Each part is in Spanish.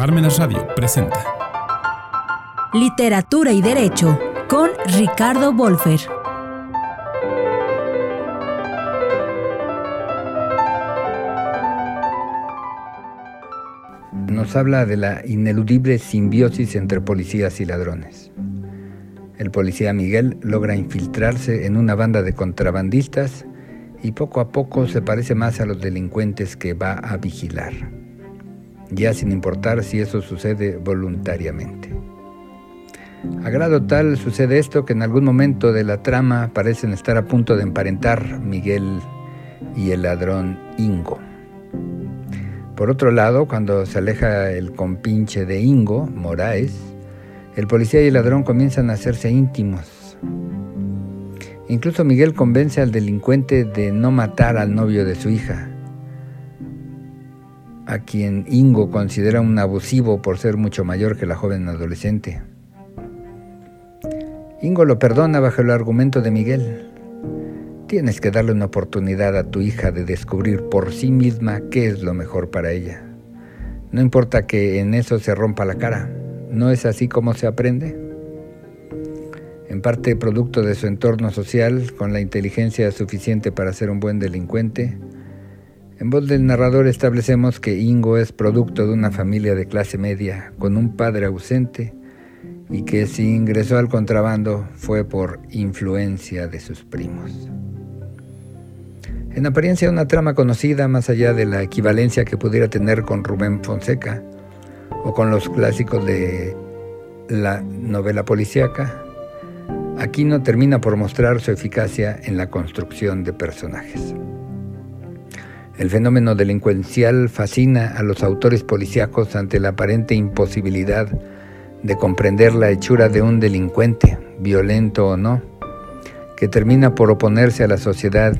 Parmenas Radio presenta Literatura y Derecho con Ricardo Wolfer. Nos habla de la ineludible simbiosis entre policías y ladrones. El policía Miguel logra infiltrarse en una banda de contrabandistas y poco a poco se parece más a los delincuentes que va a vigilar, ya sin importar si eso sucede voluntariamente. A grado tal sucede esto que en algún momento de la trama parecen estar a punto de emparentar Miguel y el ladrón Ingo. Por otro lado, cuando se aleja el compinche de Ingo, Moraes, el policía y el ladrón comienzan a hacerse íntimos Incluso Miguel convence al delincuente de no matar al novio de su hija, a quien Ingo considera un abusivo por ser mucho mayor que la joven adolescente. Ingo lo perdona bajo el argumento de Miguel. Tienes que darle una oportunidad a tu hija de descubrir por sí misma qué es lo mejor para ella. No importa que en eso se rompa la cara. ¿No es así como se aprende? en parte producto de su entorno social, con la inteligencia suficiente para ser un buen delincuente. En voz del narrador establecemos que Ingo es producto de una familia de clase media, con un padre ausente, y que si ingresó al contrabando fue por influencia de sus primos. En apariencia una trama conocida más allá de la equivalencia que pudiera tener con Rubén Fonseca o con los clásicos de la novela policíaca, Aquino termina por mostrar su eficacia en la construcción de personajes. El fenómeno delincuencial fascina a los autores policíacos ante la aparente imposibilidad de comprender la hechura de un delincuente, violento o no, que termina por oponerse a la sociedad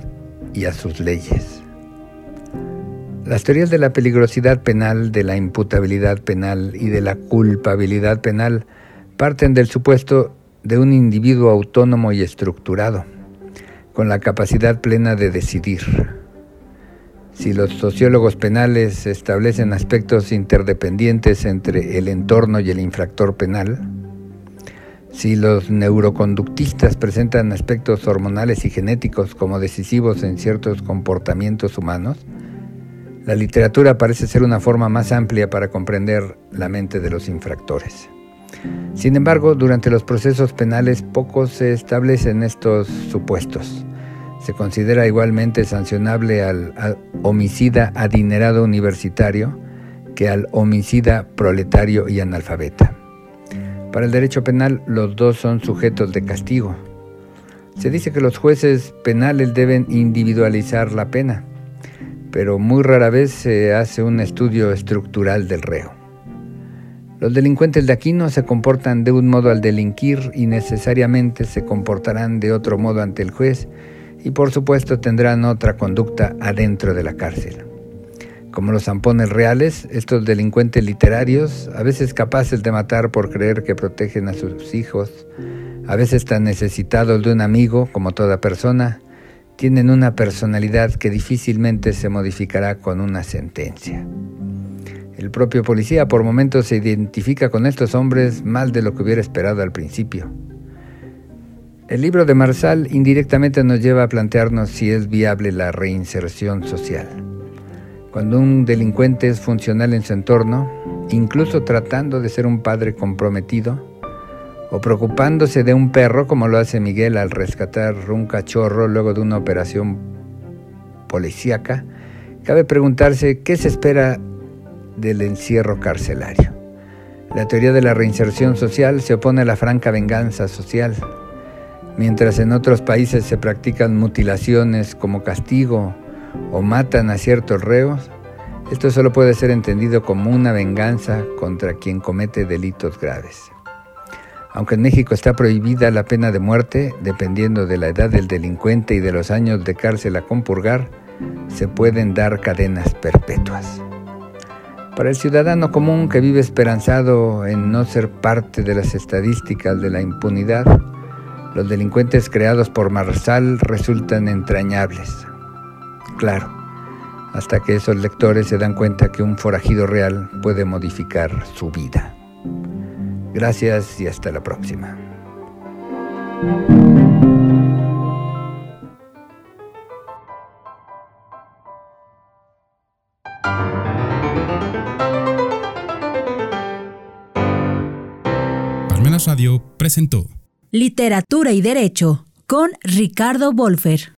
y a sus leyes. Las teorías de la peligrosidad penal, de la imputabilidad penal y de la culpabilidad penal parten del supuesto de un individuo autónomo y estructurado, con la capacidad plena de decidir. Si los sociólogos penales establecen aspectos interdependientes entre el entorno y el infractor penal, si los neuroconductistas presentan aspectos hormonales y genéticos como decisivos en ciertos comportamientos humanos, la literatura parece ser una forma más amplia para comprender la mente de los infractores. Sin embargo, durante los procesos penales poco se establecen estos supuestos. Se considera igualmente sancionable al, homicida adinerado universitario que al homicida proletario y analfabeta. Para el derecho penal, los dos son sujetos de castigo. Se dice que los jueces penales deben individualizar la pena, pero muy rara vez se hace un estudio estructural del reo. Los delincuentes de aquí no se comportan de un modo al delinquir y necesariamente se comportarán de otro modo ante el juez y por supuesto tendrán otra conducta adentro de la cárcel. Como los zampones reales, estos delincuentes literarios, a veces capaces de matar por creer que protegen a sus hijos, a veces tan necesitados de un amigo como toda persona, tienen una personalidad que difícilmente se modificará con una sentencia. El propio policía por momentos se identifica con estos hombres más de lo que hubiera esperado al principio. El libro de Marsal indirectamente nos lleva a plantearnos si es viable la reinserción social. Cuando un delincuente es funcional en su entorno, incluso tratando de ser un padre comprometido, o preocupándose de un perro como lo hace Miguel al rescatar un cachorro luego de una operación policíaca, cabe preguntarse qué se espera del encierro carcelario. La teoría de la reinserción social se opone a la franca venganza social. Mientras en otros países se practican mutilaciones como castigo o matan a ciertos reos, esto solo puede ser entendido como una venganza contra quien comete delitos graves. Aunque en México está prohibida la pena de muerte, dependiendo de la edad del delincuente y de los años de cárcel a compurgar, se pueden dar cadenas perpetuas. Para el ciudadano común que vive esperanzado en no ser parte de las estadísticas de la impunidad, los delincuentes creados por Marsal resultan entrañables. Claro, hasta que esos lectores se dan cuenta que un forajido real puede modificar su vida. Gracias y hasta la próxima. Palmenas Radio presentó Literatura y Derecho con Ricardo Wolfer.